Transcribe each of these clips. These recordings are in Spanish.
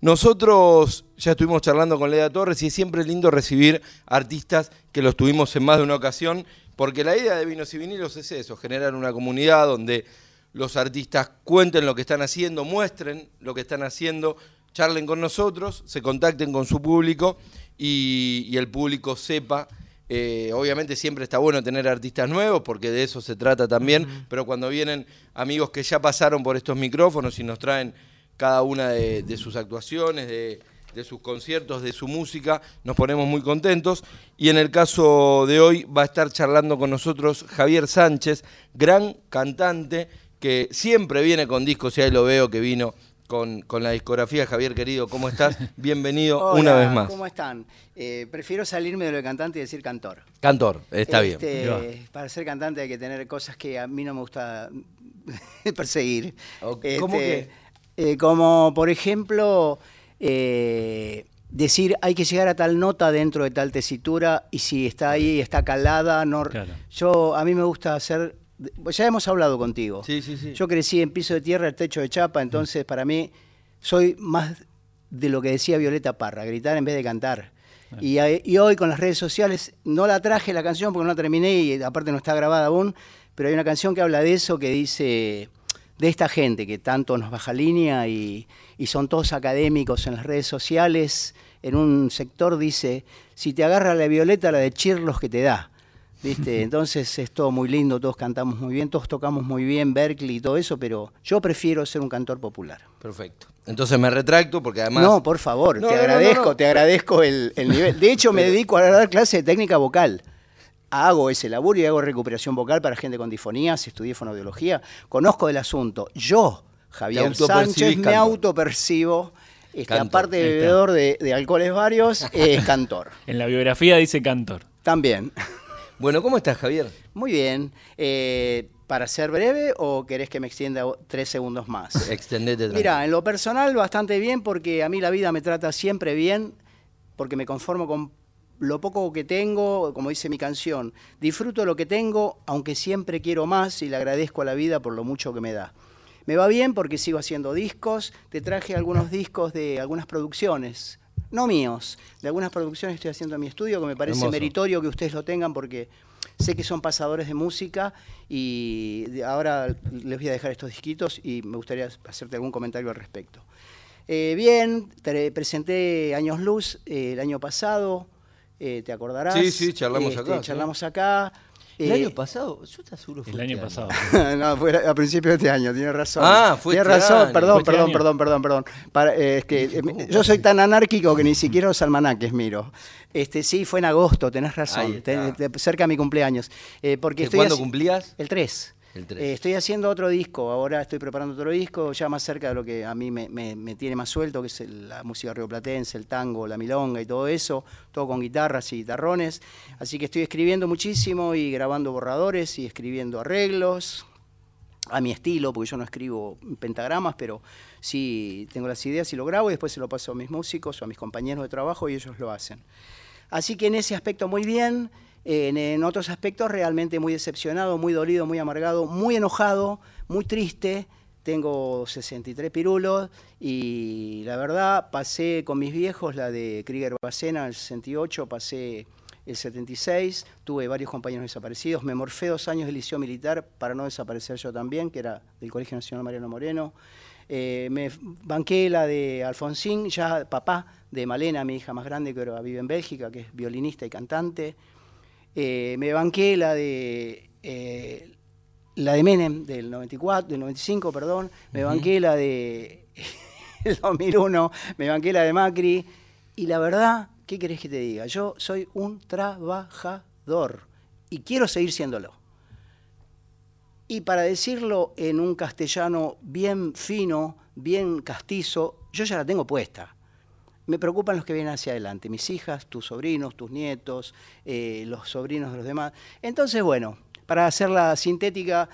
Nosotros ya estuvimos charlando con Leda Torres y es siempre lindo recibir artistas que los tuvimos en más de una ocasión, porque la idea de Vinos y Vinilos es eso, generar una comunidad donde los artistas cuenten lo que están haciendo, muestren lo que están haciendo, charlen con nosotros, se contacten con su público y, el público sepa. Eh, obviamente siempre está bueno tener artistas nuevos porque de eso se trata también, pero cuando vienen amigos que ya pasaron por estos micrófonos y nos traen cada una de, sus actuaciones, de, sus conciertos, de su música, nos ponemos muy contentos. Y en el caso de hoy va a estar charlando con nosotros Javier Sánchez, gran cantante que siempre viene con discos y ahí lo veo que vino con, la discografía. Javier, querido, ¿cómo estás? Bienvenido una vez más. ¿Cómo están? Eh, prefiero salirme de lo de cantante y decir cantor. Cantor, está bien. Este, para ser cantante hay que tener cosas que a mí no me gusta perseguir. ¿Cómo que? Eh, como por ejemplo, eh, decir hay que llegar a tal nota dentro de tal tesitura y si está ahí, está calada, no. Yo a mí me gusta hacer. Ya hemos hablado contigo. Sí, sí, sí. Yo crecí en piso de tierra, el techo de chapa, entonces para mí soy más de lo que decía Violeta Parra, gritar en vez de cantar. Y, y, hoy con las redes sociales, no la traje la canción porque no la terminé y aparte no está grabada aún, pero hay una canción que habla de eso que dice, de esta gente que tanto nos baja línea y, son todos académicos en las redes sociales, en un sector dice, si te agarra la violeta, la de chirlos que te da. ¿Viste? Entonces es todo muy lindo, todos cantamos muy bien, todos tocamos muy bien, Berkeley y todo eso, pero yo prefiero ser un cantor popular. Perfecto. Entonces me retracto porque además... No, por favor, te agradezco, te agradezco el, el, nivel. De hecho, me dedico a dar clase de técnica vocal hago ese laburo y hago recuperación vocal para gente con difonías, estudié fonoaudiología, conozco el asunto. Yo, Javier Sánchez, me autopercibo, este, aparte de bebedor de, alcoholes varios, es cantor. En la biografía dice cantor. También. Bueno, ¿cómo estás, Javier? Muy bien. Eh, ¿Para ser breve o querés que me extienda tres segundos más? Extendete. Mira, en lo personal bastante bien porque a mí la vida me trata siempre bien porque me conformo con lo poco que tengo, como dice mi canción, disfruto lo que tengo, aunque siempre quiero más y le agradezco a la vida por lo mucho que me da. Me va bien porque sigo haciendo discos, te traje algunos discos de algunas producciones, no míos, de algunas producciones estoy haciendo en mi estudio que me parece meritorio que ustedes lo tengan porque sé que son pasadores de música y ahora les voy a dejar estos disquitos y me gustaría hacerte algún comentario al respecto. Eh, bien, te presenté Años Luz eh, el año pasado, eh, ¿te acordarás? Sí, sí, charlamos este, acá. Charlamos acá. ¿El año eh, pasado? Yo te aseguro El año este pasado. no, fue a principios de este año, tienes razón. Ah, fue Tienes este razón, perdón, perdón, perdón, perdón, perdón, es que yo soy tan anárquico que ni siquiera los almanaques miro. Este, sí, fue en agosto, tenés razón, cerca de mi cumpleaños. Eh, porque ¿Cuándo cumplías? El 3. Eh, estoy haciendo otro disco, ahora estoy preparando otro disco, ya más cerca de lo que a mí me, tiene más suelto, que es la música rioplatense, el tango, la milonga y todo eso, todo con guitarras y guitarrones. Así que estoy escribiendo muchísimo y grabando borradores y escribiendo arreglos a mi estilo, porque yo no escribo pentagramas, pero sí tengo las ideas y lo grabo y después se lo paso a mis músicos o a mis compañeros de trabajo y ellos lo hacen. Así que en ese aspecto muy bien. En, otros aspectos realmente muy decepcionado, muy dolido, muy amargado, muy enojado, muy triste. Tengo 63 pirulos y la verdad pasé con mis viejos la de Krieger Bacena el 68, pasé el 76, tuve varios compañeros desaparecidos, me morfé dos años del liceo militar para no desaparecer yo también, que era del Colegio Nacional Mariano Moreno. Eh, me banqué la de Alfonsín, ya papá de Malena, mi hija más grande que ahora vive en Bélgica, que es violinista y cantante. Eh, me banqué la de eh, la de Menem del 94, del 95, perdón, me banqué la de el 2001, me banqué la de Macri y la verdad, ¿qué querés que te diga? Yo soy un trabajador y quiero seguir siéndolo. Y para decirlo en un castellano bien fino, bien castizo, yo ya la tengo puesta me preocupan los que vienen hacia adelante, mis hijas, tus sobrinos, tus nietos, eh, los sobrinos de los demás. Entonces, bueno, para hacerla sintética,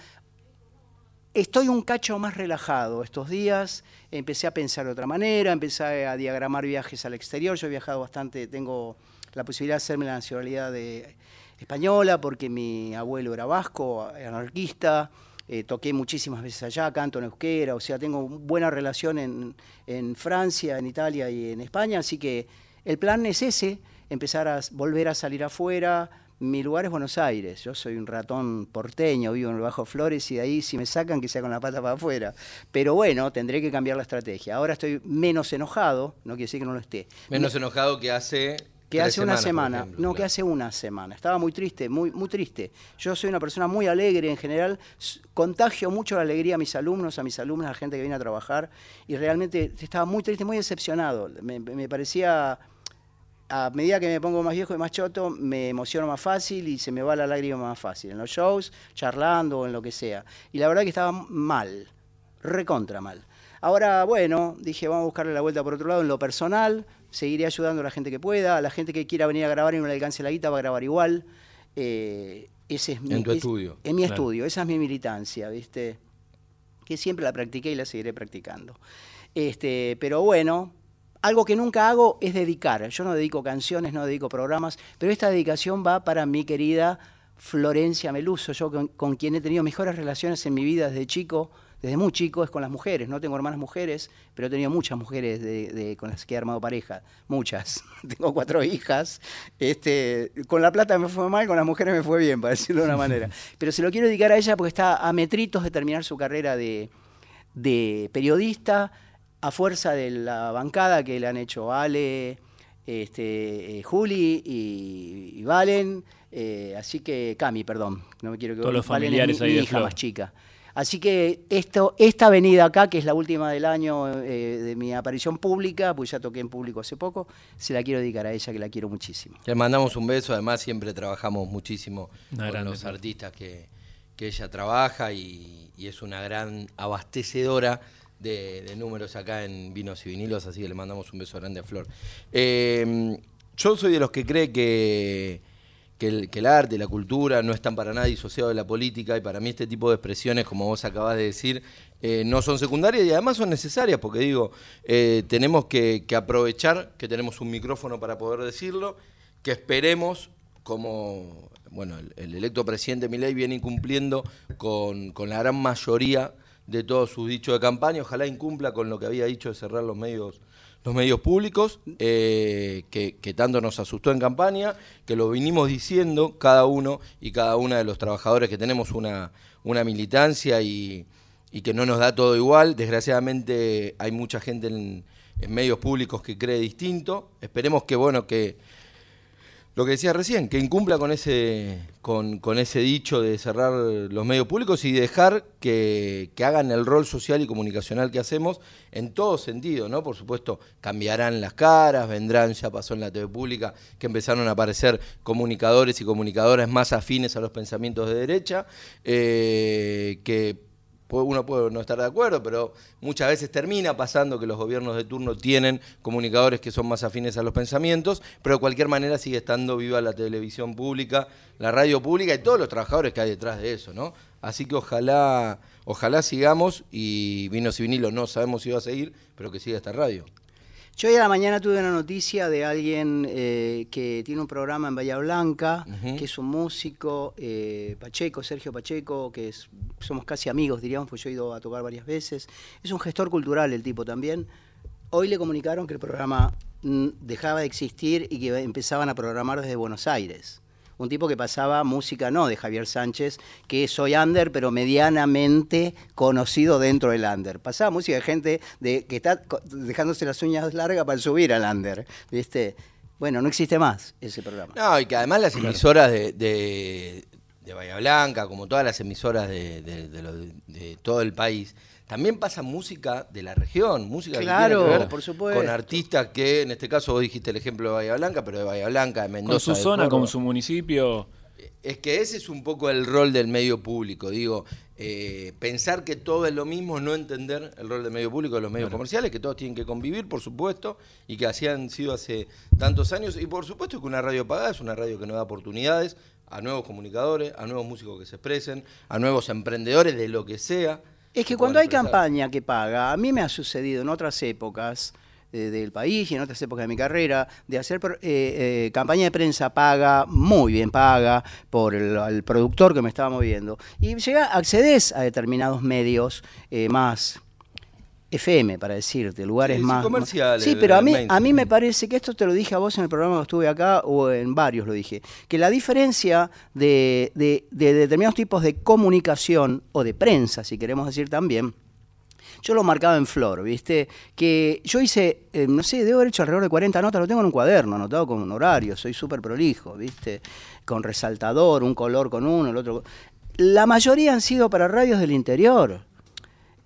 estoy un cacho más relajado estos días, empecé a pensar de otra manera, empecé a diagramar viajes al exterior, yo he viajado bastante, tengo la posibilidad de hacerme la nacionalidad de, española porque mi abuelo era vasco, anarquista, eh, toqué muchísimas veces allá, canto en euskera, o sea, tengo buena relación en, en Francia, en Italia y en España, así que el plan es ese, empezar a volver a salir afuera, mi lugar es Buenos Aires. Yo soy un ratón porteño, vivo en el Bajo Flores y de ahí si me sacan que sea con la pata para afuera. Pero bueno, tendré que cambiar la estrategia. Ahora estoy menos enojado, no quiere decir que no lo esté. Menos enojado que hace que hace una semana, no, que hace una semana. Estaba muy triste, muy, muy triste. Yo soy una persona muy alegre en general, contagio mucho la alegría a mis alumnos, a mis alumnas, a la gente que viene a trabajar, y realmente estaba muy triste, muy decepcionado. me parecía a medida que me pongo más viejo y más choto, me emociono más fácil y se me va la lágrima más fácil. En los shows, charlando o en lo que sea. Y la verdad que estaba mal, recontra mal. Ahora, bueno, dije, vamos a buscarle la vuelta por otro lado. En lo personal, seguiré ayudando a la gente que pueda. A la gente que quiera venir a grabar y no le alcance la guita, va a grabar igual. Eh, ese es mi, en tu estudio. En mi estudio, esa es mi militancia, ¿viste? Que siempre la practiqué y la seguiré practicando. Este, pero bueno, algo que nunca hago es dedicar. Yo no dedico canciones, no dedico programas, pero esta dedicación va para mi querida Florencia Meluso, yo con, quien he tenido mejores relaciones en mi vida desde chico, desde muy chico, es con las mujeres. No tengo hermanas mujeres, pero he tenido muchas mujeres con las que he armado pareja. Muchas. tengo cuatro hijas. Este, con la plata me fue mal, con las mujeres me fue bien, para decirlo de una manera. Pero se lo quiero dedicar a ella porque está a metritos de terminar su carrera de, de periodista a fuerza de la bancada que le han hecho Ale, este, eh, Juli y, Valen, eh, así que Cami, perdón, no me quiero que Todos los familiares mi, hija más chica. Así que esto, esta avenida acá, que es la última del año eh, de mi aparición pública, pues ya toqué en público hace poco, se la quiero dedicar a ella, que la quiero muchísimo. Le mandamos un beso, además siempre trabajamos muchísimo con los artistas que, ella trabaja y es una gran abastecedora de, números acá en Vinos y Vinilos, así que le mandamos un beso grande a Flor. Eh, yo soy de los que cree que, que, el, el arte, la cultura no están para nada disociados de la política y para mí este tipo de expresiones, como vos acabás de decir, eh, no son secundarias y además son necesarias, porque digo, eh, tenemos que, aprovechar que tenemos un micrófono para poder decirlo, que esperemos como bueno, el, electo presidente Milei viene incumpliendo con, con la gran mayoría de todos sus dichos de campaña. Ojalá incumpla con lo que había dicho de cerrar los medios los medios públicos, eh, que, tanto nos asustó en campaña, que lo vinimos diciendo cada uno y cada una de los trabajadores que tenemos una, una militancia y, que no nos da todo igual. Desgraciadamente hay mucha gente en, en medios públicos que cree distinto. Esperemos que, bueno, que lo que decía recién, que incumpla con ese, con, ese dicho de cerrar los medios públicos y dejar que, hagan el rol social y comunicacional que hacemos en todo sentido, ¿no? Por supuesto, cambiarán las caras, vendrán, ya pasó en la TV pública, que empezaron a aparecer comunicadores y comunicadoras más afines a los pensamientos de derecha, eh, que uno puede no estar de acuerdo, pero muchas veces termina pasando que los gobiernos de turno tienen comunicadores que son más afines a los pensamientos, pero de cualquier manera sigue estando viva la televisión pública, la radio pública y todos los trabajadores que hay detrás de eso, ¿no? Así que ojalá, ojalá sigamos y Vinos y Vinilo no sabemos si va a seguir, pero que siga esta radio. Yo hoy a la mañana tuve una noticia de alguien eh, que tiene un programa en Bahía Blanca, que es un músico, eh, Pacheco, Sergio Pacheco, que es, somos casi amigos, diríamos, pues yo he ido a tocar varias veces. Es un gestor cultural el tipo también. Hoy le comunicaron que el programa mm, dejaba de existir y que empezaban a programar desde Buenos Aires un tipo que pasaba música no de Javier Sánchez, que soy under, pero medianamente conocido dentro del under. Pasaba música de gente de, que está dejándose las uñas largas para subir al under, ¿viste? Bueno, no existe más ese programa. No, y que además las emisoras de, de, Bahía Blanca, como todas las emisoras de todo el país, también pasa música de la región, música claro, que tiene por supuesto. con artistas que, en este caso vos dijiste el ejemplo de Bahía Blanca, pero de Bahía Blanca, de Mendoza. Con su zona, con su municipio. Es que ese es un poco el rol del medio público, digo, eh, pensar que todo es lo mismo, no entender el rol del medio público de los medios comerciales, que todos tienen que convivir, por supuesto, y que así han sido hace tantos años, y por supuesto que una radio pagada es una radio que nos da oportunidades a nuevos comunicadores, a nuevos músicos que se expresen, a nuevos emprendedores de lo que sea, es que cuando hay campaña que paga, a mí me ha sucedido en otras épocas, del país y en otras épocas de mi carrera, de hacer eh, campaña de prensa paga, muy bien paga, por el, productor que me estaba moviendo. Y llega, accedes a determinados medios más FM, para decirte, lugares más... comerciales. Sí, pero a mí, a mí me parece que esto te lo dije a vos en el programa que estuve acá, o en varios lo dije, que la diferencia de, determinados tipos de comunicación, o de prensa, si queremos decir también, yo lo marcaba en flor, ¿viste? Que yo hice, eh, no sé, debo haber hecho alrededor de 40 notas, lo tengo en un cuaderno, anotado con un horario, soy súper prolijo, ¿viste? Con resaltador, un color con uno, el otro... La mayoría han sido para radios del interior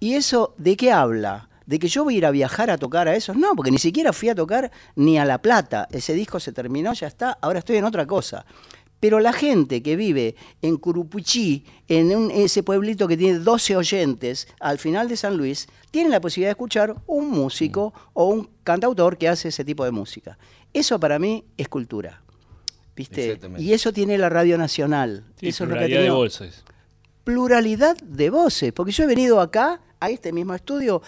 ¿Y eso de qué habla? ¿De que yo voy a ir a viajar a tocar a esos? No, porque ni siquiera fui a tocar ni a La Plata. Ese disco se terminó, ya está, ahora estoy en otra cosa. Pero la gente que vive en Curupuchí, en ese pueblito que tiene 12 oyentes al final de San Luis, tiene la posibilidad de escuchar un músico o un cantautor que hace ese tipo de música. Eso para mí es cultura. ¿Viste? Y eso tiene la Radio Nacional. eso es lo que de voces. Pluralidad de voces. Porque yo he venido acá a este mismo estudio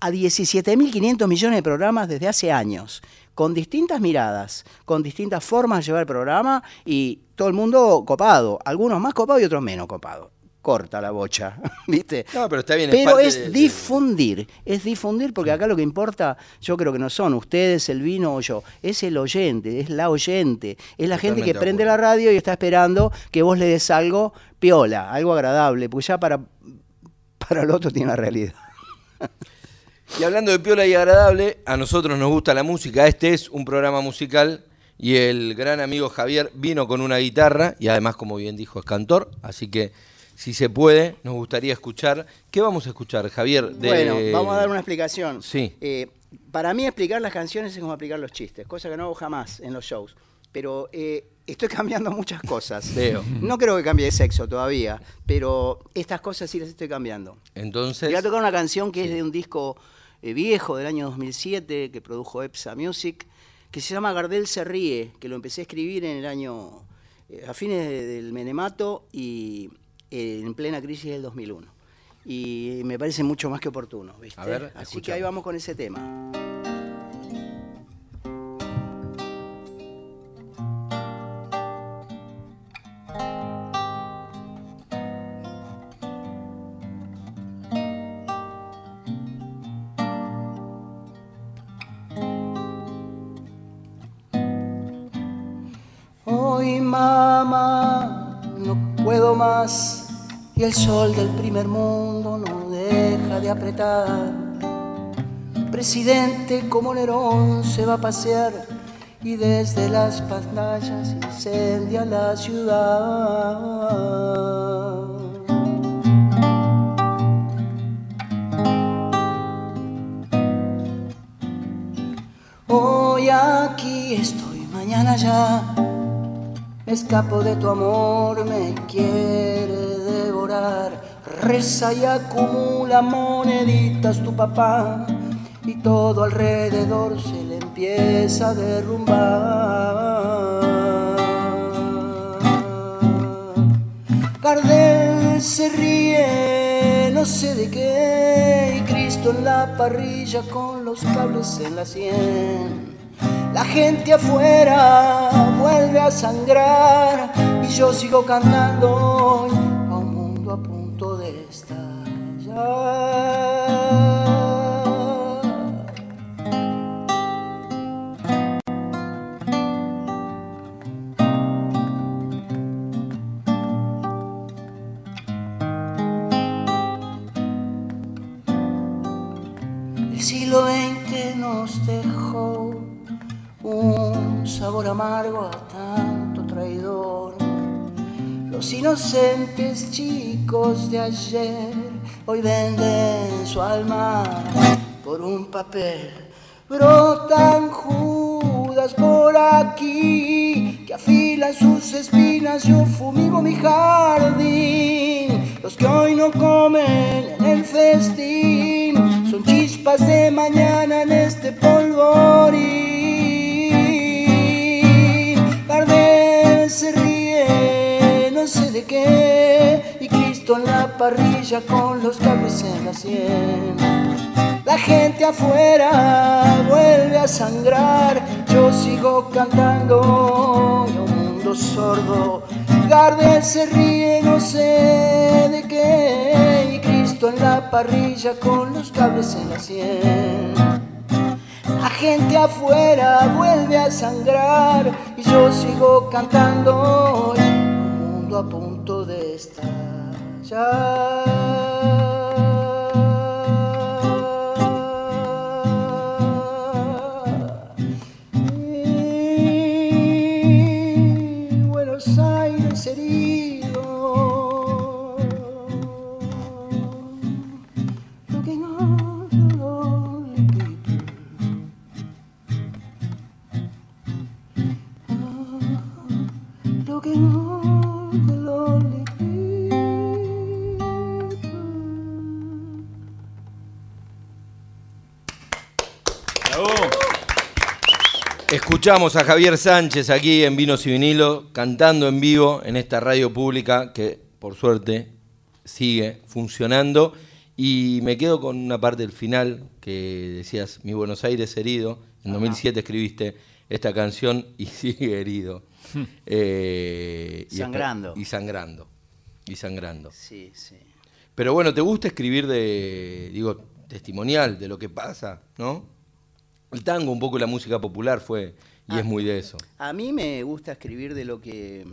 a 17.500 millones de programas desde hace años, con distintas miradas, con distintas formas de llevar el programa y todo el mundo copado, algunos más copados y otros menos copados. Corta la bocha, ¿viste? No, pero está bien. Pero es, difundir, es difundir porque acá lo que importa, yo creo que no son ustedes, el vino o yo, es el oyente, es la oyente, es la gente que prende la radio y está esperando que vos le des algo piola, algo agradable, porque ya para para el otro tiene una realidad. Y hablando de piola y agradable, a nosotros nos gusta la música. Este es un programa musical y el gran amigo Javier vino con una guitarra y además, como bien dijo, es cantor. Así que, si se puede, nos gustaría escuchar. ¿Qué vamos a escuchar, Javier? Bueno, vamos a dar una explicación. Sí. Eh, para mí, explicar las canciones es como explicar los chistes, cosa que no hago jamás en los shows. Pero eh, estoy cambiando muchas cosas. Veo. No creo que cambie de sexo todavía, pero estas cosas sí las estoy cambiando. Entonces. Voy a tocar una canción que es de un disco eh, viejo del año 2007 que produjo EPSA Music, que se llama Gardel se ríe, que lo empecé a escribir en el año. Eh, a fines del Menemato y eh, en plena crisis del 2001. Y me parece mucho más que oportuno, ¿viste? Así que ahí vamos con ese tema. Y el sol del primer mundo no deja de apretar. Presidente como Nerón se va a pasear y desde las pantallas incendia la ciudad. Hoy aquí estoy, mañana ya escapo de tu amor, me quiere devorar. Reza y acumula moneditas tu papá y todo alrededor se le empieza a derrumbar. Gardel se ríe, no sé de qué, y Cristo en la parrilla con los cables en la sien la gente afuera vuelve a sangrar y yo sigo cantando a un mundo a punto de estallar. Inocentes chicos de ayer hoy venden su alma por un papel. Brotan judas por aquí que afilan sus espinas. Yo fumigo mi jardín. Los que hoy no comen en el festín son chispas de mañana en este polvorín. Cristo en la parrilla con los cables en la sien. La gente afuera vuelve a sangrar, yo sigo cantando y un mundo sordo. Gardel se ríe, no sé de qué, y Cristo en la parrilla con los cables en la sien. La gente afuera vuelve a sangrar y yo sigo cantando y un mundo a punto de estallar. Escuchamos a Javier Sánchez aquí en Vinos y Vinilo cantando en vivo en esta radio pública que por suerte sigue funcionando y me quedo con una parte del final que decías Mi Buenos Aires herido. En 2007 escribiste esta canción y sigue herido. Eh, y Sangrando. Y sangrando. Y sangrando. Sí, sí. Pero bueno, ¿te gusta escribir de, digo, testimonial de lo que pasa, no? El tango, un poco la música popular fue, y Ah. es muy de eso. A mí me gusta escribir de lo que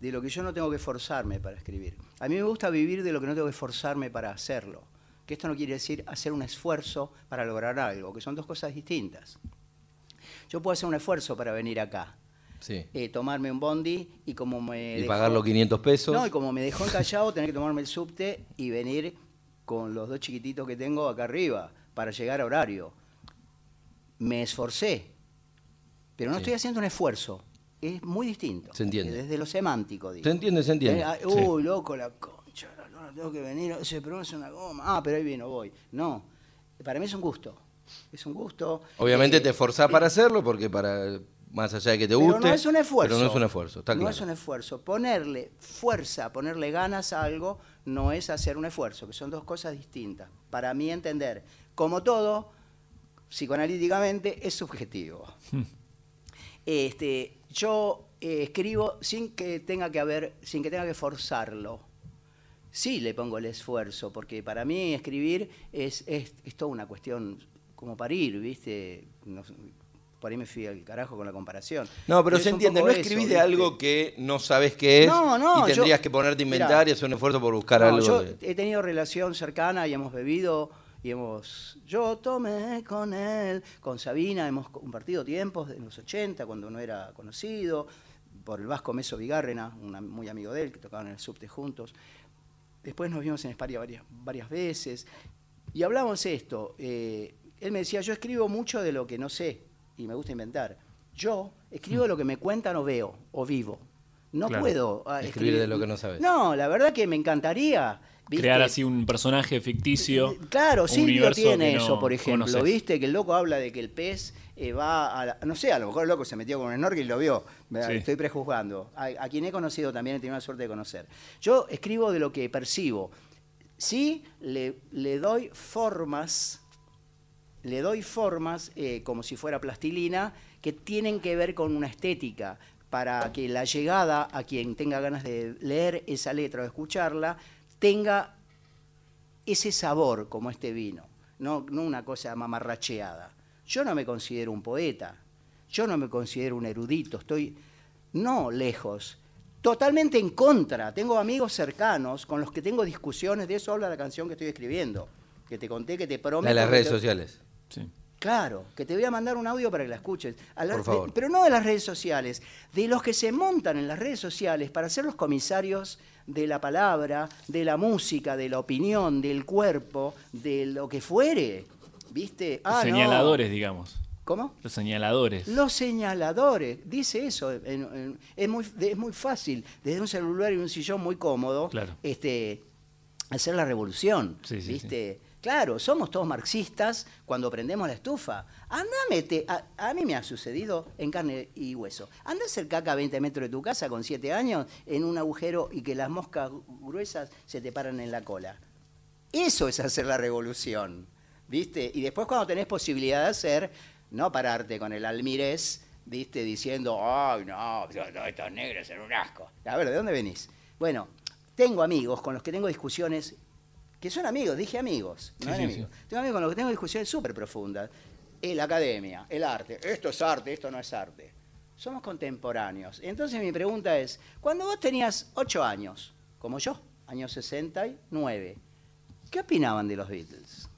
de lo que yo no tengo que forzarme para escribir. A mí me gusta vivir de lo que no tengo que forzarme para hacerlo. Que esto no quiere decir hacer un esfuerzo para lograr algo, que son dos cosas distintas. Yo puedo hacer un esfuerzo para venir acá, Sí. eh, tomarme un bondi y como me Y dejó- pagar los 500 pesos. No, y como me dejó encallado, tener que tomarme el subte y venir con los dos chiquititos que tengo acá arriba para llegar a horario. Me esforcé, pero no Sí. estoy haciendo un esfuerzo. Es muy distinto. Se entiende. Desde lo semántico, digo. Se entiende, se entiende. Eh, Uy, loco, la concha, la lora, tengo que venir. Ese pero es una goma. Ah, pero ahí vino, voy. No, para mí es un gusto. Es un gusto. Obviamente eh, te esforzás eh, para hacerlo, porque para más allá de que te pero guste. no es un esfuerzo. Pero no es un esfuerzo, está No claro. es un esfuerzo. Ponerle fuerza, ponerle ganas a algo, no es hacer un esfuerzo, que son dos cosas distintas. Para mí entender, como todo, psicoanalíticamente, es subjetivo. este, yo eh, escribo sin que tenga que haber, sin que tenga que forzarlo. Sí le pongo el esfuerzo, porque para mí escribir es, es, es toda una cuestión como parir, ¿viste? No por ahí me fui al carajo con la comparación. No, pero es se entiende, no escribís de algo que no sabes qué es No, no, y tendrías yo- que ponerte a Mirá. inventar y hacer un esfuerzo por buscar algo. yo de- he tenido relación cercana y hemos bebido y hemos. Yo tomé con él, con Sabina, hemos compartido tiempos en los 80, cuando no era conocido, por el Vasco Meso Vigárrena, un muy amigo de él, que tocaban en el subte juntos. Después nos vimos en España varias, varias veces y hablamos esto. eh, él me decía: Yo escribo mucho de lo que no sé y me gusta inventar. Yo escribo de lo que me cuentan o veo o vivo. No Claro. puedo ah, Escribir de lo que no sabes. No, la verdad que me encantaría. ¿Viste? Crear así un personaje ficticio. Eh, Claro, un Silvio tiene no eso, por ejemplo, conoces. ¿viste? Que el loco habla de que el pez eh, va a la- No sé, a lo mejor el loco se metió con un snorkel y lo vio. Sí. Estoy prejuzgando. A, a quien he conocido también he tenido la suerte de conocer. Yo escribo de lo que percibo. Sí, le, le doy formas, le doy formas eh, como si fuera plastilina que tienen que ver con una estética para que la llegada a quien tenga ganas de leer esa letra o escucharla tenga ese sabor como este vino, no, no una cosa mamarracheada. Yo no me considero un poeta, yo no me considero un erudito, estoy no lejos, totalmente en contra. Tengo amigos cercanos con los que tengo discusiones, de eso habla la canción que estoy escribiendo, que te conté que te prometo. De las redes te- sociales. Sí. Claro, que te voy a mandar un audio para que la escuches. A la- Por favor. de- pero no de las redes sociales, de los que se montan en las redes sociales para ser los comisarios de la palabra, de la música, de la opinión, del cuerpo, de lo que fuere. ¿Viste? Los Ah, no. señaladores, digamos. ¿Cómo? Los señaladores. Los señaladores, dice eso, en- en- es, muy, es muy fácil, desde un celular y un sillón muy cómodo, Claro. este, hacer la revolución, Sí, sí, ¿viste? Claro, somos todos marxistas cuando prendemos la estufa. Te- a, a mí me ha sucedido en carne y hueso. Anda a hacer caca a 20 metros de tu casa con 7 años en un agujero y que las moscas gruesas se te paran en la cola. Eso es hacer la revolución. ¿viste? Y después cuando tenés posibilidad de hacer, no pararte con el almirez, ¿viste? Diciendo, ay, no, estos negros son un asco. A ver, ¿de dónde venís? Bueno, tengo amigos con los que tengo discusiones, que son amigos, dije amigos, no Sí, sí, enemigos. Tengo amigos con los que tengo discusiones súper profundas. La academia, el arte, esto es arte, esto no es arte. Somos contemporáneos. Entonces mi pregunta es, cuando vos tenías 8 años, como yo, año 69, ¿qué opinaban de los Beatles?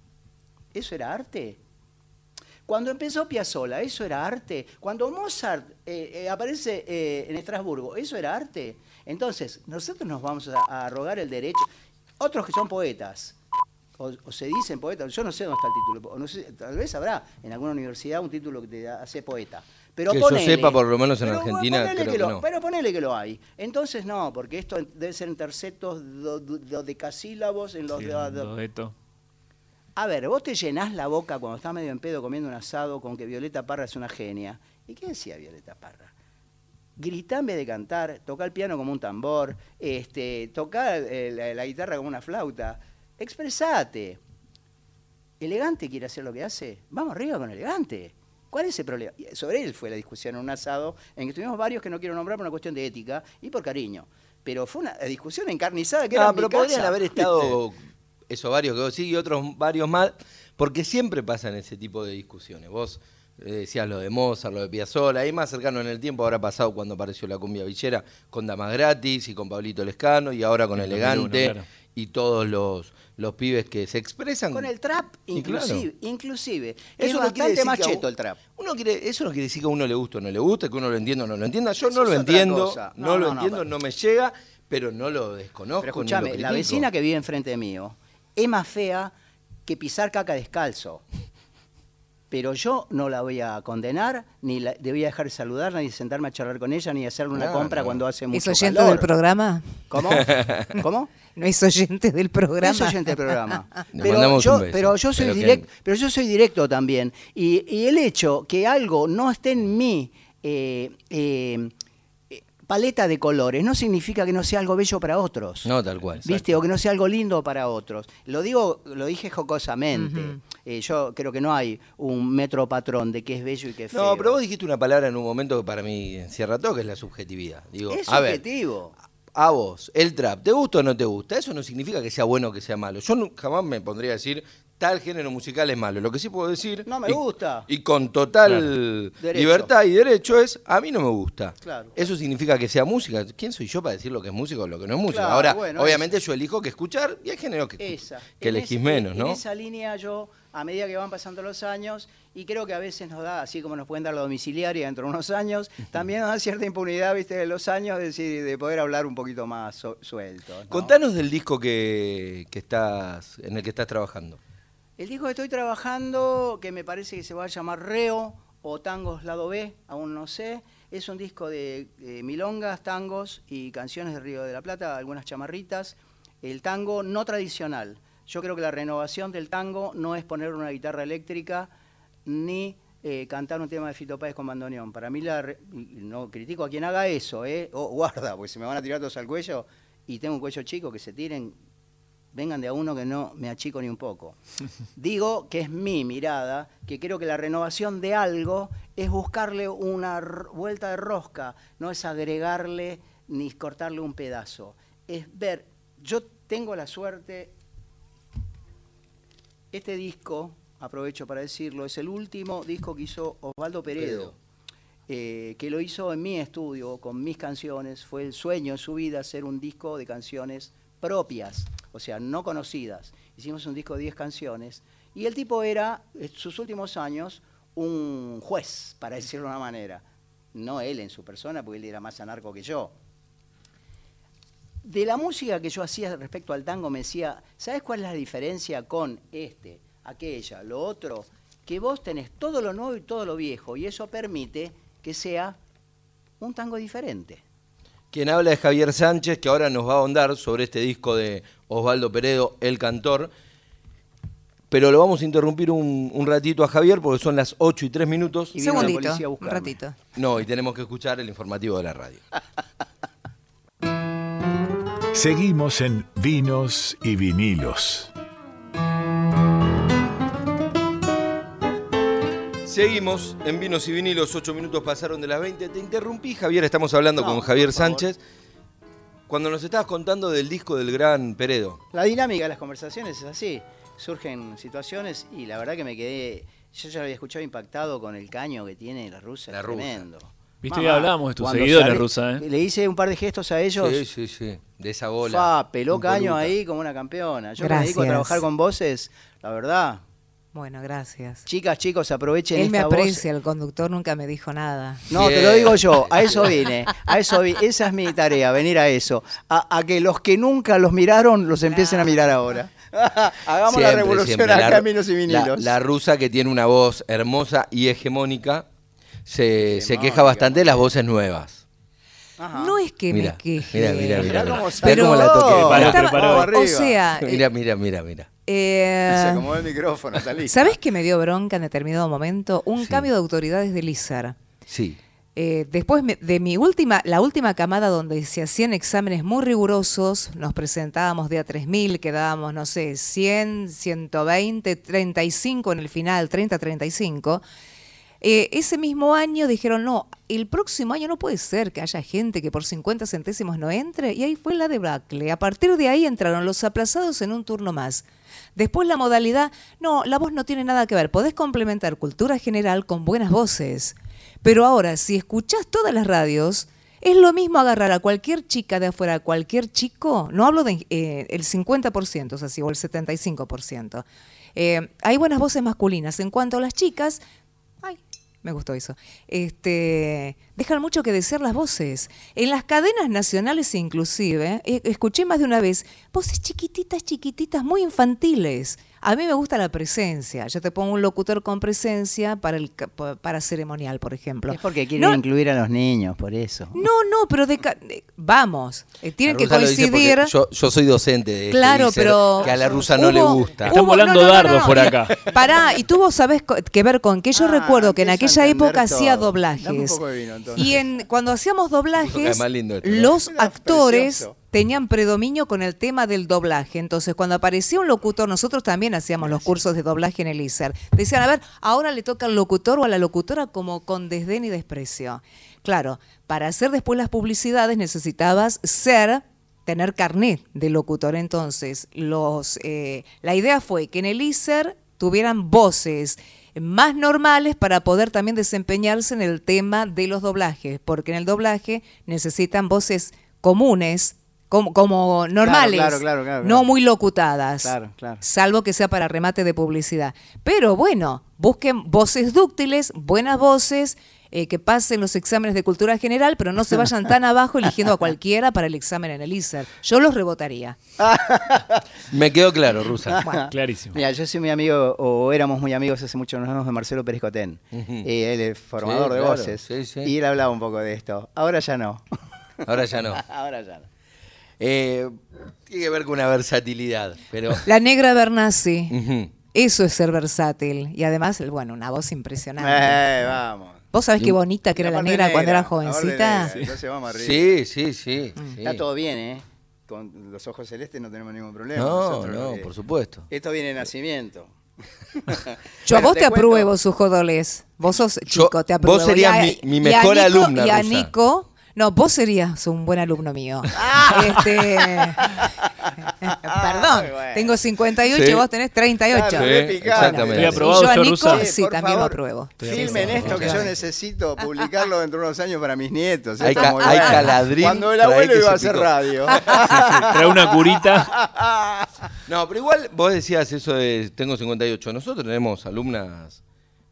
¿Eso era arte? Cuando empezó Piazzolla, ¿eso era arte? Cuando Mozart eh, eh, aparece eh, en Estrasburgo, ¿eso era arte? Entonces, nosotros nos vamos a, a arrogar el derecho. Otros que son poetas, o, o se dicen poetas, yo no sé dónde está el título, o no sé, tal vez habrá en alguna universidad un título que te hace poeta. Pero Que yo ponele. sepa, por lo menos en Pero, Argentina, ponele creo que que lo- no. Pero ponele que lo hay. Entonces no, porque esto debe ser en tercetos do- do- dodecasílabos, en los Sí, do- do- Dodeto. a ver, vos te llenás la boca cuando estás medio en pedo comiendo un asado con que Violeta Parra es una genia. ¿Y qué decía Violeta Parra? Vez de cantar, toca el piano como un tambor, este, toca eh, la, la guitarra como una flauta. Expresate. ¿Elegante quiere hacer lo que hace? Vamos arriba con elegante. ¿Cuál es el problema? Y Sobre él fue la discusión en un asado en que tuvimos varios que no quiero nombrar por una cuestión de ética y por cariño. Pero fue una discusión encarnizada que era No, en pero mi podrían haber ¿viste? estado esos varios que vos sí y otros varios más, porque siempre pasan ese tipo de discusiones. Vos eh, decías lo de Mozart, lo de Piazzolla, ahí más cercano en el tiempo habrá pasado cuando apareció la cumbia villera con Damas Gratis y con Pablito Lescano y ahora con En Elegante 2001, claro. y todos los, los pibes que se expresan. Con el trap, Y claro. inclusive. inclusive. Eso es no bastante más cheto el trap. Uno quiere, eso no quiere decir que a uno le guste o no le guste, que uno lo entienda o no lo entienda. Yo Eso no lo entiendo, cosa. no, No, lo no, entiendo, pero- no me llega, pero no lo desconozco. Pero ni lo escúchame, la vecina que vive enfrente mío es más fea que pisar caca descalzo. Pero yo no la voy a condenar, ni la, le voy a dejar de saludar, ni sentarme a charlar con ella, ni hacerle una No, compra no. cuando hace ¿Es mucho oyente calor. del programa? ¿Cómo? ¿Cómo? No es oyente del programa. No soy oyente del programa. Pero mandamos yo, un beso. pero yo soy Pero que- directo, pero yo soy directo también. Y, y el hecho que algo no esté en mi eh, eh, eh, paleta de colores no significa que no sea algo bello para otros. No, tal cual. ¿Viste? O que no sea algo lindo para otros. Lo digo, lo dije jocosamente. Eh, yo creo que no hay un metro patrón de qué es bello y qué es feo. No, pero vos dijiste una palabra en un momento que para mí encierra todo, que es la subjetividad. Digo, es a ver, subjetivo. a vos, el trap, ¿te gusta o no te gusta? Eso no significa que sea bueno o que sea malo. Yo jamás me pondría a decir tal género musical es malo. Lo que sí puedo decir. No me y- gusta. Y con total libertad y derecho es, a mí no me gusta. Claro. Eso significa que sea música. ¿Quién soy yo para decir lo que es música o lo que no es música? Claro, Ahora, bueno, obviamente yo elijo que escuchar y hay géneros que, Esa. que En elegís ese- menos, en ¿no? esa línea yo, a medida que van pasando los años, y creo que a veces nos da, así como nos pueden dar la domiciliaria dentro de unos años, también nos da cierta impunidad, viste, de los años, de, decir, de poder hablar un poquito más su- suelto. ¿no? Contanos del disco que, que estás, en el que estás trabajando. El disco que estoy trabajando, que me parece que se va a llamar Reo o Tangos Lado B, aún no sé, es un disco de milongas, tangos y canciones de Río de la Plata, algunas chamarritas. El tango no tradicional. Yo creo que la renovación del tango no es poner una guitarra eléctrica ni eh, cantar un tema de Fito Páez con bandoneón. Para mí, la re- no critico a quien haga eso, ¿eh? Oh, guarda, porque se me van a tirar todos al cuello y tengo un cuello chico, que se tiren vengan de a uno que no me achico ni un poco. Digo que es mi mirada, que creo que la renovación de algo es buscarle una vuelta de rosca, no es agregarle ni cortarle un pedazo. Es ver, yo tengo la suerte, este disco, aprovecho para decirlo, es el último disco que hizo Osvaldo Peredo. eh, que lo hizo en mi estudio, con mis canciones. Fue el sueño de su vida hacer un disco de canciones propias, o sea, no conocidas. Hicimos un disco de 10 canciones. Y el tipo era, en sus últimos años, un juez, para decirlo de una manera. No él en su persona, porque él era más anarco que yo. De la música que yo hacía respecto al tango, me decía, ¿sabes cuál es la diferencia con este, aquella, lo otro? Que vos tenés todo lo nuevo y todo lo viejo, y eso permite que sea un tango diferente. Quien habla es Javier Sánchez, que ahora nos va a ahondar sobre este disco de Osvaldo Peredo, El Cantor. Pero lo vamos a interrumpir un, un ratito a Javier porque son las 8 y 3 minutos. Y Segundito, policía a un ratito. No, y tenemos que escuchar el informativo de la radio. Seguimos en Vinos y Vinilos. Seguimos en Vinos y Vinilos, ocho minutos pasaron de las 20. Te interrumpí, Javier, estamos hablando No, con Javier. Sánchez. Cuando nos estabas contando del disco del gran Peredo. La dinámica de las conversaciones es así. Surgen situaciones y la verdad que me quedé. Yo ya lo había escuchado impactado con el caño que tiene la rusa. La rusa. Tremendo. Viste Mamá, que hablábamos de tus seguidores, sale- rusa, ¿eh? Le hice un par de gestos a ellos. Sí, sí, sí. De esa bola. Fa, peló caño ahí como una campeona. Yo que me dedico a Gracias. trabajar con voces, la verdad. Bueno, gracias. Chicas, chicos, aprovechen Él me voz. aprecia, el conductor nunca me dijo nada. No, te lo digo yo, a eso vine, a eso vi- esa es mi tarea, venir a eso, a, a que los que nunca los miraron los empiecen a mirar ahora. Hagamos la revolución La- en Vinos y Vinilos. La, rusa que tiene una voz hermosa y hegemónica se, se queja bastante de las voces nuevas. Ajá. No es que Mira, me queje. mira, mira, mira. cómo Mirá salió. cómo la toqué. Pará, Estaba- preparó. o sea, eh, Mira, mira, mira, mira. Eh, Se acomodó el micrófono, está listo. ¿sabes qué me dio bronca en determinado momento? Un Sí. cambio de autoridades de Lizar. Sí. Eh, después de mi última, la última camada donde se hacían exámenes muy rigurosos, nos presentábamos de a 3000, quedábamos, no sé, 100, 120, 35 en el final, 30, 35. Eh, ese mismo año dijeron, no, el próximo año no puede ser que haya gente que por 50 centésimos no entre, y ahí fue la debacle. A partir de ahí entraron los aplazados en un turno más. Después la modalidad, no, la voz no tiene nada que ver, podés complementar cultura general con buenas voces. Pero ahora, si escuchás todas las radios, es lo mismo agarrar a cualquier chica de afuera, a cualquier chico, no hablo del de, el 50%, o sea, o el 75%. Eh, hay buenas voces masculinas. En cuanto a las chicas, me gustó eso. Este, dejan mucho que desear las voces. En las cadenas nacionales inclusive, eh, escuché más de una vez voces chiquititas, chiquititas, muy infantiles. A mí me gusta la presencia. Yo te pongo un locutor con presencia para el para ceremonial, por ejemplo. Es porque quieren No, incluir a los niños, por eso. no, no, pero de vamos, eh, tienen que coincidir. Yo, yo soy docente de Claro, pero Que a la rusa no le gusta. Están hubo- volando dardos por acá. Pará, y tuvo, ¿sabes? Que ver con que yo Ah, recuerdo que en aquella época hacía todo. Dame un doblajes. poco de vino, entonces. y en cuando hacíamos doblajes, lindo ¿no? los actores precioso. Tenían predominio con el tema del doblaje. Entonces, cuando aparecía un locutor, nosotros también hacíamos los cursos de doblaje en el ISER. Decían, a ver, ahora le toca al locutor o a la locutora como con desdén y desprecio. Claro, para hacer después las publicidades necesitabas ser tener carnet de locutor. Entonces, los, eh, la idea fue que en el ISER tuvieran voces más normales para poder también desempeñarse en el tema de los doblajes, porque en el doblaje necesitan voces comunes, como, como normales, claro, claro, claro, no claro. muy locutadas, Claro, claro. salvo que sea para remate de publicidad. Pero bueno, busquen voces dúctiles, buenas voces, eh, que pasen los exámenes de cultura general, pero no se vayan tan abajo eligiendo a cualquiera para el examen en el ISER. Yo los rebotaría. Me quedó claro, rusa. Clarísimo. Mira, yo soy muy amigo, o éramos muy amigos hace muchos años de Marcelo Pérez Cotén. Y él es formador Sí, de claro, voces. sí, sí. Y él hablaba un poco de esto. Ahora ya no. Ahora ya no. Ahora ya no. Eh, tiene que ver con una versatilidad, pero... La negra Bernasi. Eso es ser versátil. Y además, bueno, una voz impresionante. Eh, vamos. ¿Vos sabés qué bonita que era la negra cuando era jovencita? negra, Entonces vamos arriba. Sí, sí, sí. Mm. sí. Está todo bien, ¿eh? Con los ojos celestes no tenemos ningún problema. No, Nosotros, no, eh, por supuesto. Esto viene de nacimiento. Yo a vos te, apruebo, sus jodoles. Vos sos Yo- chico, te apruebo. vos serías Y a- mi- mi y a mejor Nico- alumna, Y a. Nico, no, vos serías un buen alumno mío. este, perdón, muy bueno. tengo 58 Sí. y vos tenés 38. Claro, Sí, exactamente. Y yo a Nico, Rusa. sí, por también lo favor, apruebo. Filmen Sí, sí, esto que yo necesito publicarlo dentro de unos años para mis nietos. Hay ca- hay caladrín, Cuando el trae abuelo iba a hacer radio. Trae una curita. No, pero igual vos decías eso de tengo 58. Nosotros tenemos alumnas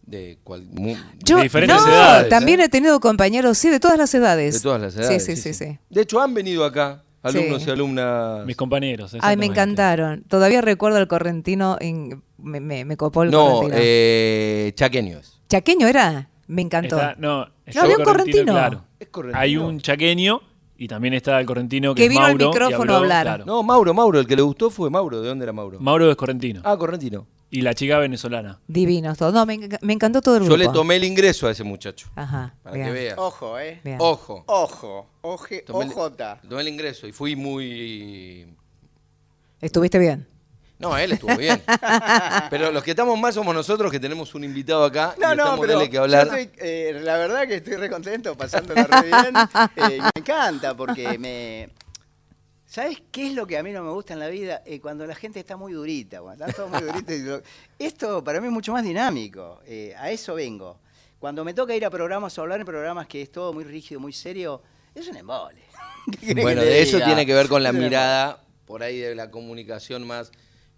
de, cual- mu- Yo, De diferentes no, edades, también ¿eh? he tenido compañeros, sí, de todas las edades. de todas las edades. Sí, sí, sí, sí. De hecho, han venido acá alumnos Sí. y alumnas. Mis compañeros. Ay, me encantaron. Todavía recuerdo el correntino, en- me, me, me copó el no, correntino. eh, chaqueños. ¿Chaqueño era? Me encantó. Está- no, está había un correntino. Claro. ¿Es correntino? Hay un chaqueño y también está el correntino que, Que es vino al Mauro. y micrófono a hablar. claro. No, Mauro, Mauro. El que le gustó fue Mauro. ¿De dónde era Mauro? Mauro es correntino. ah, correntino. Y la chica venezolana. Divinos todos. No, me, enc- me encantó todo el Yo grupo. le tomé el ingreso a ese muchacho. Ajá. Para bien, que vea. Ojo, ¿eh? bien. Ojo. Ojo. Oje, Tomé el-. Tomé el ingreso y fui muy. Estuviste bien. No, él estuvo bien. pero los que estamos mal somos nosotros que tenemos un invitado acá No, y no, pero que hablar. yo estoy, eh, la verdad que estoy re contento, pasándola re bien. Eh, me encanta porque me... ¿Sabes qué es lo que a mí no me gusta en la vida? Eh, cuando la gente está muy durita, cuando está todo muy durita. y lo- Esto para mí es mucho más dinámico, eh, a eso vengo. Cuando me toca ir a programas o hablar en programas que es todo muy rígido, muy serio, es un embole. ¿Qué querés que Bueno, de eso diga? tiene que ver con la mirada, por ahí de la comunicación más,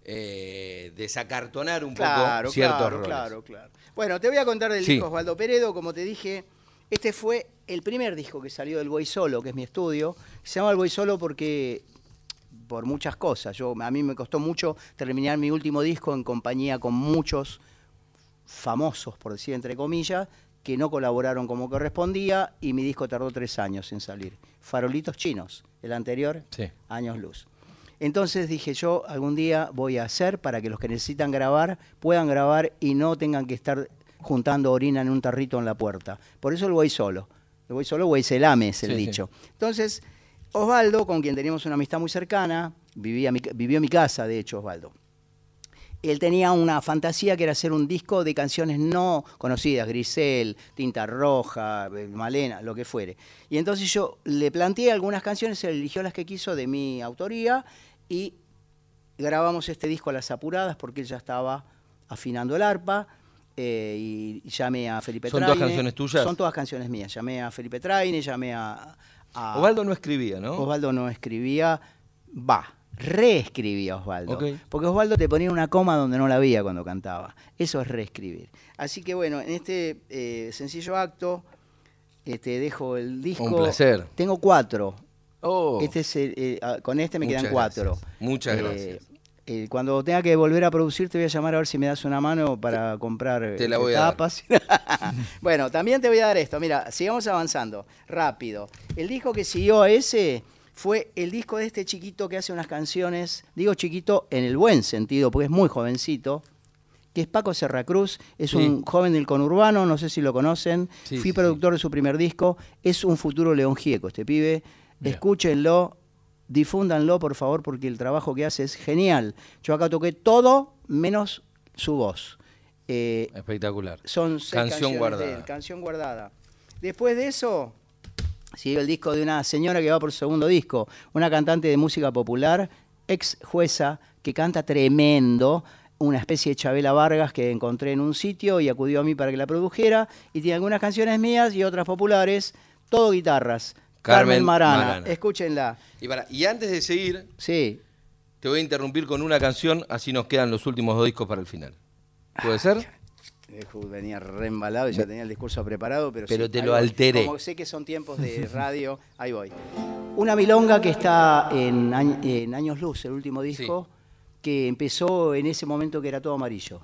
eh, desacartonar un Claro, poco ciertos claro, roles. claro, claro. Bueno, te voy a contar del Sí. disco Osvaldo Peredo, como te dije, este fue el primer disco que salió del Voy Solo, que es mi estudio. Se llama El Voy Solo porque por muchas cosas. Yo, a mí me costó mucho terminar mi último disco en compañía con muchos famosos, por decir entre comillas, que no colaboraron como correspondía y mi disco tardó tres años en salir. Farolitos chinos, el anterior, Sí. años luz. Entonces dije yo, algún día voy a hacer para que los que necesitan grabar puedan grabar y no tengan que estar juntando orina en un tarrito en la puerta. Por eso el voy solo. El voy solo, voy se lame, es el Sí, sí. dicho. Entonces, Osvaldo, con quien teníamos una amistad muy cercana, vivía mi- vivió en mi casa, de hecho, Osvaldo. Él tenía una fantasía que era hacer un disco de canciones no conocidas, Grisel, Tinta Roja, eh, Malena, lo que fuere. Y entonces yo le planteé algunas canciones, él eligió las que quiso de mi autoría y grabamos este disco a las apuradas porque él ya estaba afinando el arpa. eh, y llamé a Felipe ¿Son todas Traine. canciones tuyas? Son todas canciones mías. Llamé a Felipe Traine, llamé a... a- Osvaldo no escribía, ¿no? Osvaldo no escribía, va, reescribía Osvaldo. Ok. Porque Osvaldo te ponía una coma donde no la había cuando cantaba. Eso es reescribir. Así que bueno, en este eh, sencillo acto te dejo el disco. Un placer. Tengo cuatro. Oh, Este es el- eh, ah, con este me Muchas quedan cuatro. gracias. Muchas Eh, gracias. eh, cuando tenga que volver a producir, te voy a llamar a ver si me das una mano para comprar Te la voy a dar. tapas. bueno, también te voy a dar esto. Mira, sigamos avanzando. Rápido. El disco que siguió a ese fue el disco de este chiquito que hace unas canciones, digo chiquito en el buen sentido, porque es muy jovencito, que es Paco Serracruz, es Sí. un joven del conurbano, no sé si lo conocen, Sí, fui sí, productor de su primer disco, es un futuro León Gieco este pibe, Mira. escúchenlo, difúndanlo por favor, porque el trabajo que hace es genial. Yo acá toqué todo menos su voz. Eh, Espectacular. son seis Canción de guardada. él, canción guardada. Después de eso, siguió el disco de una señora que va por segundo disco, una cantante de música popular, ex jueza, que canta tremendo, una especie de Chabela Vargas que encontré en un sitio y acudió a mí para que la produjera, y tiene algunas canciones mías y otras populares, todo guitarras. Carmen Carmen, Marana, Marana. escúchenla. Y, para, y antes de seguir, Sí, te voy a interrumpir con una canción, así nos quedan los últimos dos discos para el final. ¿Puede ser? Venía re embalado y ya tenía el discurso preparado, pero, Pero sí, te lo voy. alteré. Como sé que son tiempos de radio, ahí voy. Una milonga que está en, en Años Luz, el último disco, que empezó en ese momento que era todo amarillo.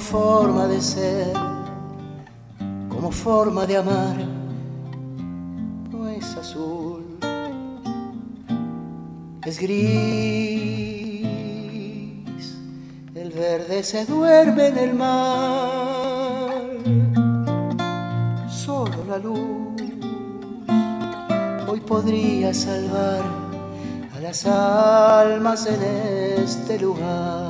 Como forma de ser, como forma de amar, no es azul, es gris, el verde se duerme en el mar, solo la luz hoy podría salvar a las almas en este lugar.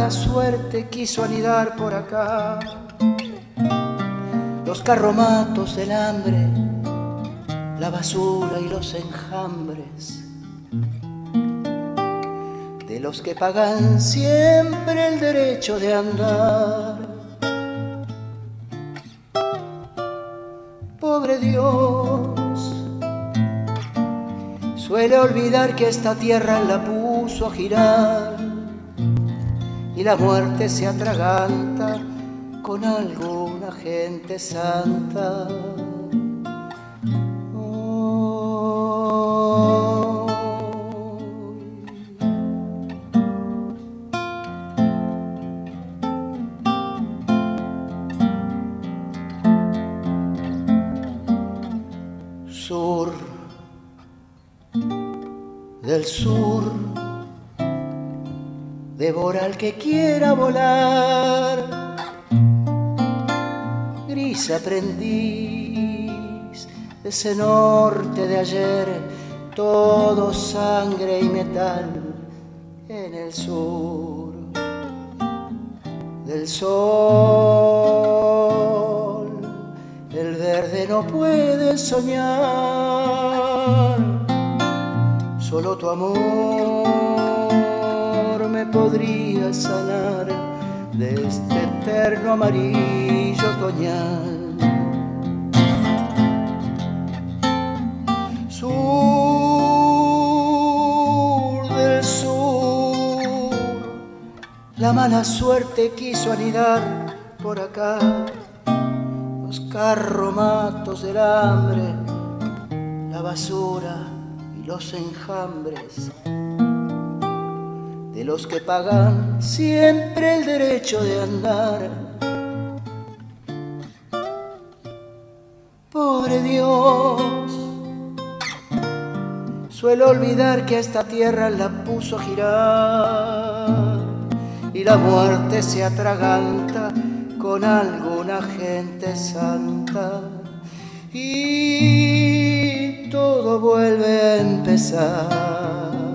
Mala suerte quiso anidar por acá. Los carromatos del hambre, la basura y los enjambres de los que pagan siempre el derecho de andar. Pobre Dios, Suele olvidar que esta tierra la puso a girar y la muerte se atraganta con alguna gente santa. Del sur, que quiera volar, gris aprendiz ese norte de ayer, todo sangre y metal en el sur del sol. El verde no puede soñar, solo tu amor me podría sanar de este eterno amarillo otoñal. Sur del sur, la mala suerte quiso anidar por acá los carromatos del hambre, la basura y los enjambres de los que pagan siempre el derecho de andar. Pobre Dios, suelo olvidar que esta tierra la puso a girar y la muerte se atraganta con alguna gente santa y todo vuelve a empezar.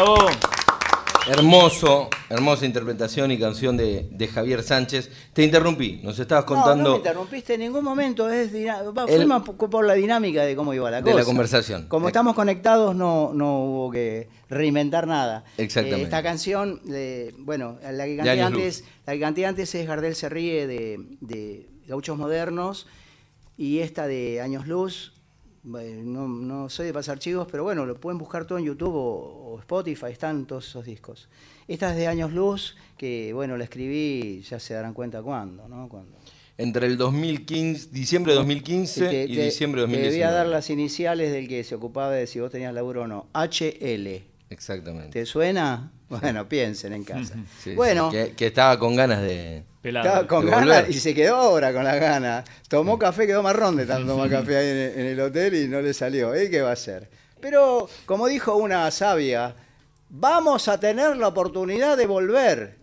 ¡Bravo! Hermoso, hermosa interpretación y canción de, de Javier Sánchez. Te interrumpí, nos estabas No, no contando me interrumpiste en ningún momento, es po- por la dinámica de cómo iba la de la conversación. Como estamos conectados, no, no hubo que reinventar nada. Exactamente. Eh, esta canción, de- bueno, la que canté antes, la que canté antes es Gardel se ríe de, de Gauchos Modernos y esta de Años Luz. Bueno, no, no soy de pasar chivos, pero bueno, lo pueden buscar todo en YouTube o, o Spotify, están todos esos discos. Esta es de Años Luz, que bueno, la escribí, ya se darán cuenta cuándo, ¿no? Cuando, Entre el 2015, diciembre de 2015 Te- y te- diciembre de Te 2019. voy a dar las iniciales del que se ocupaba de si vos tenías laburo o no. HL. Exactamente. ¿Te suena? Bueno, piensen en casa. Sí, bueno, sí, que, que estaba con ganas de... Pelado. estaba con de ganas volver. y se quedó ahora con las ganas. Tomó café, quedó marrón de tanto tomar café ahí en, en el hotel y no le salió. ¿Eh? ¿Qué va a hacer? Pero, como dijo una sabia, vamos a tener la oportunidad de volver.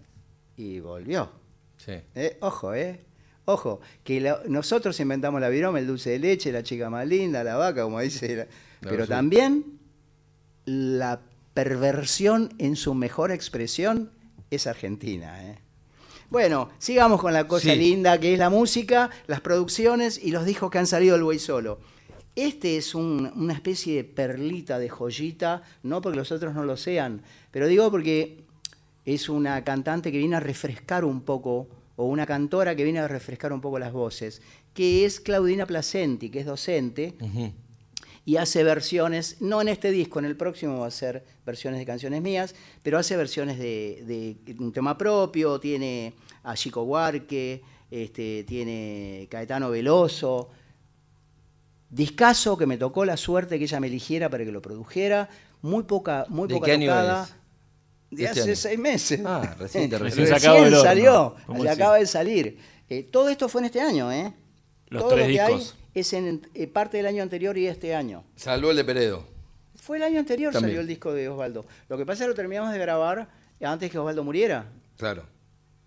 Y volvió. Sí. Eh, Ojo, ¿eh? Ojo, que la- nosotros inventamos la viroma, el dulce de leche, la chica más linda, la vaca, como dice. la- pero también la perversión en su mejor expresión es argentina, ¿eh? Bueno, sigamos con la cosa Sí. linda que es la música, las producciones y los discos que han salido del Buey Solo. Este es un- una especie de perlita, de joyita, no porque los otros no lo sean, pero digo porque es una cantante que viene a refrescar un poco, o una cantora que viene a refrescar un poco las voces, que es Claudina Placenti, que es docente. Y hace versiones, no en este disco, en el próximo va a ser versiones de canciones mías, pero hace versiones de, de un tema propio, tiene a Chico Huarque, este, tiene Caetano Veloso. Discaso que me tocó la suerte que ella me eligiera para que lo produjera, muy poca, muy ¿De poca qué año tocada. es? De Este hace año. seis meses. Ah, recién te Recién horno, salió, se decía. acaba de salir. Eh, todo esto fue en este año, ¿eh? Los todo tres lo que hay discos. Es en eh, parte del año anterior y este año. Salvo el de Peredo. Fue el año anterior También. salió el disco de Osvaldo. Lo que pasa es que lo terminamos de grabar antes que Osvaldo muriera. Claro.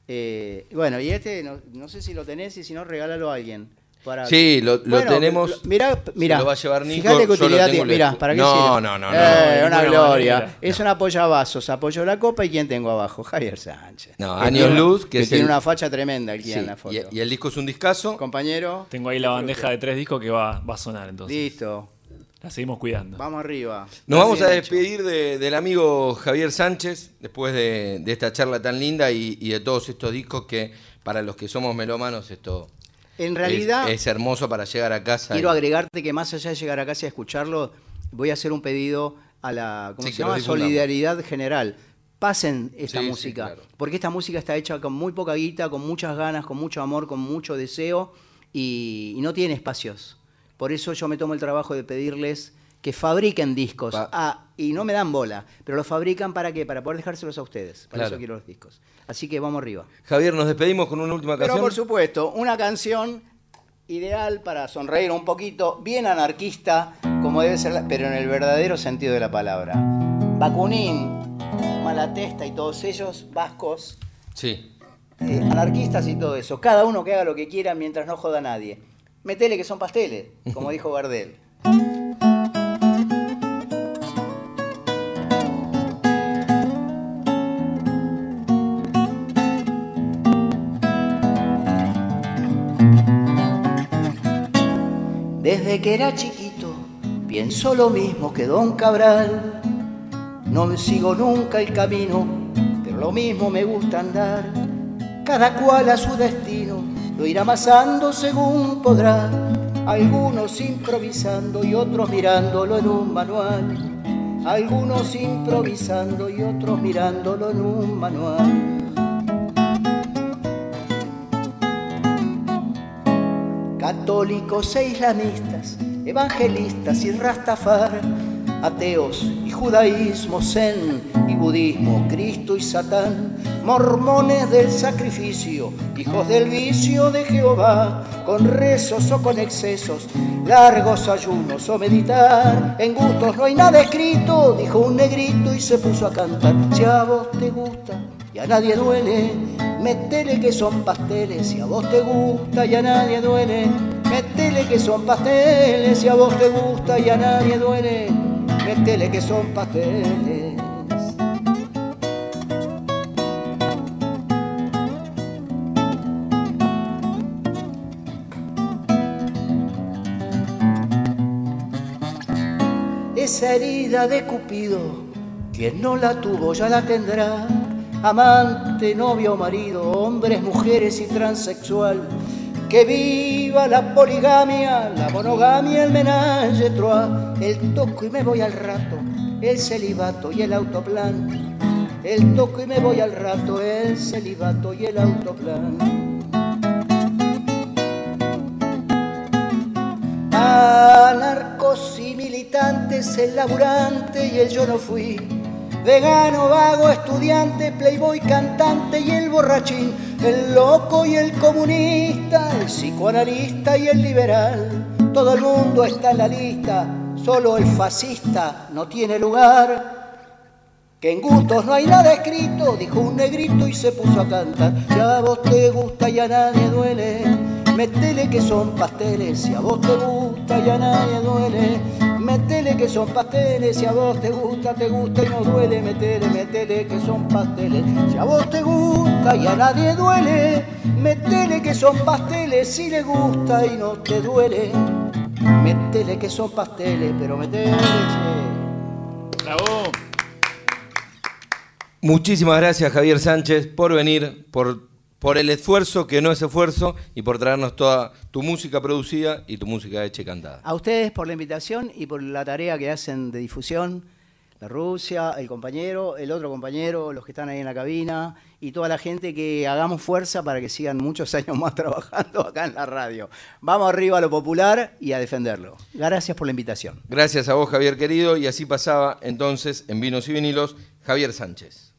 Eh, bueno, y este, no, no sé si lo tenés y si no, regálalo a alguien. Para... Sí, lo- lo tenemos- Mirá, mirá. lo va a llevar Nico, Fíjate qué lo utilidad tiene. Mirá. ¿para qué No, sirve? no, no, no. Eh, De una gloria. manera. Es un apoyavasos. Apoyo la copa y ¿quién tengo abajo? Javier Sánchez. No, Años tiene- Luz, que que es tiene el- una facha tremenda Sí, en la foto. Y, y el disco es un discazo. Compañero. Tengo ahí la bandeja de tres discos que va, va a sonar entonces. Listo. La seguimos cuidando. Vamos arriba. Nos vamos a despedir de- del amigo Javier Sánchez después de, de esta charla tan linda y, y de todos estos discos que para los que somos melómanos esto En es- realidad, es, hermoso para llegar a casa. quiero y- agregarte que más allá de llegar a casa y escucharlo, voy a hacer un pedido a la ¿cómo Sí, se llama? solidaridad general. Pasen esta Sí, sí, música, claro. porque esta música está hecha con muy poca guita, con muchas ganas, con mucho amor, con mucho deseo y, y no tiene espacios. Por eso yo me tomo el trabajo de pedirles que fabriquen discos. Pa- Ah, y no me dan bola, pero los fabrican para qué? Para poder dejárselos a ustedes. Para Claro. eso quiero los discos. Así que vamos arriba. Javier, nos despedimos con una última Pero canción. por supuesto, una canción ideal para sonreír un poquito, bien anarquista, como debe ser, pero en el verdadero sentido de la palabra. Bakunin, Malatesta y todos ellos, vascos, Sí. eh, anarquistas y todo eso. Cada uno que haga lo que quiera mientras no joda a nadie. Metele que son pasteles, como dijo Gardel. Desde que era chiquito pienso lo mismo que Don Cabral. No me sigo nunca el camino, pero lo mismo me gusta andar. Cada cual a su destino lo irá amasando según podrá. Algunos improvisando y otros mirándolo en un manual. Algunos improvisando y otros mirándolo en un manual. Católicos e islamistas, evangelistas y rastafar, ateos y judaísmo, zen y budismo, Cristo y Satán, mormones del sacrificio, hijos del vicio de Jehová, con rezos o con excesos, largos ayunos o meditar, en gustos. No hay nada escrito, dijo un negrito y se puso a cantar, si te gusta y a nadie duele, Metele que son pasteles, si a vos te gusta y a nadie duele. Metele que son pasteles, si a vos te gusta y a nadie duele. Metele que son pasteles. Esa herida de Cupido, quien no la tuvo ya la tendrá amante, novio, marido, hombres, mujeres y transexual. Que viva la poligamia, la monogamia, el trois, el toco y me voy al rato, el celibato y el autoplan. El toco y me voy al rato, el celibato y el autoplan. Anarcos y militantes, el laburante y el yo no fui vegano, vago, estudiante, playboy, cantante y el borrachín, el loco y el comunista, el psicoanalista y el liberal. Todo el mundo está en la lista, solo el fascista no tiene lugar. Que en gustos no hay nada escrito, dijo un negrito y se puso a cantar. Si a vos te gusta y a nadie duele, metele que son pasteles. Si a vos te gusta y a nadie duele, metele que son pasteles. Si a vos te gusta, te gusta y no duele, metele, metele que son pasteles. Si a vos te gusta y a nadie duele, metele que son pasteles. Si le gusta y no te duele, metele que son pasteles, pero metele. che. ¡Bravo! Muchísimas gracias Javier Sánchez por venir, por, por el esfuerzo que no es esfuerzo y por traernos toda tu música producida y tu música hecha y cantada. A ustedes por la invitación y por la tarea que hacen de difusión. La Rusia, el compañero, el otro compañero, los que están ahí en la cabina y toda la gente que hagamos fuerza para que sigan muchos años más trabajando acá en la radio. Vamos arriba a lo popular y a defenderlo. Gracias por la invitación. Gracias a vos Javier querido y así pasaba entonces en Vinos y Vinilos Javier Sánchez.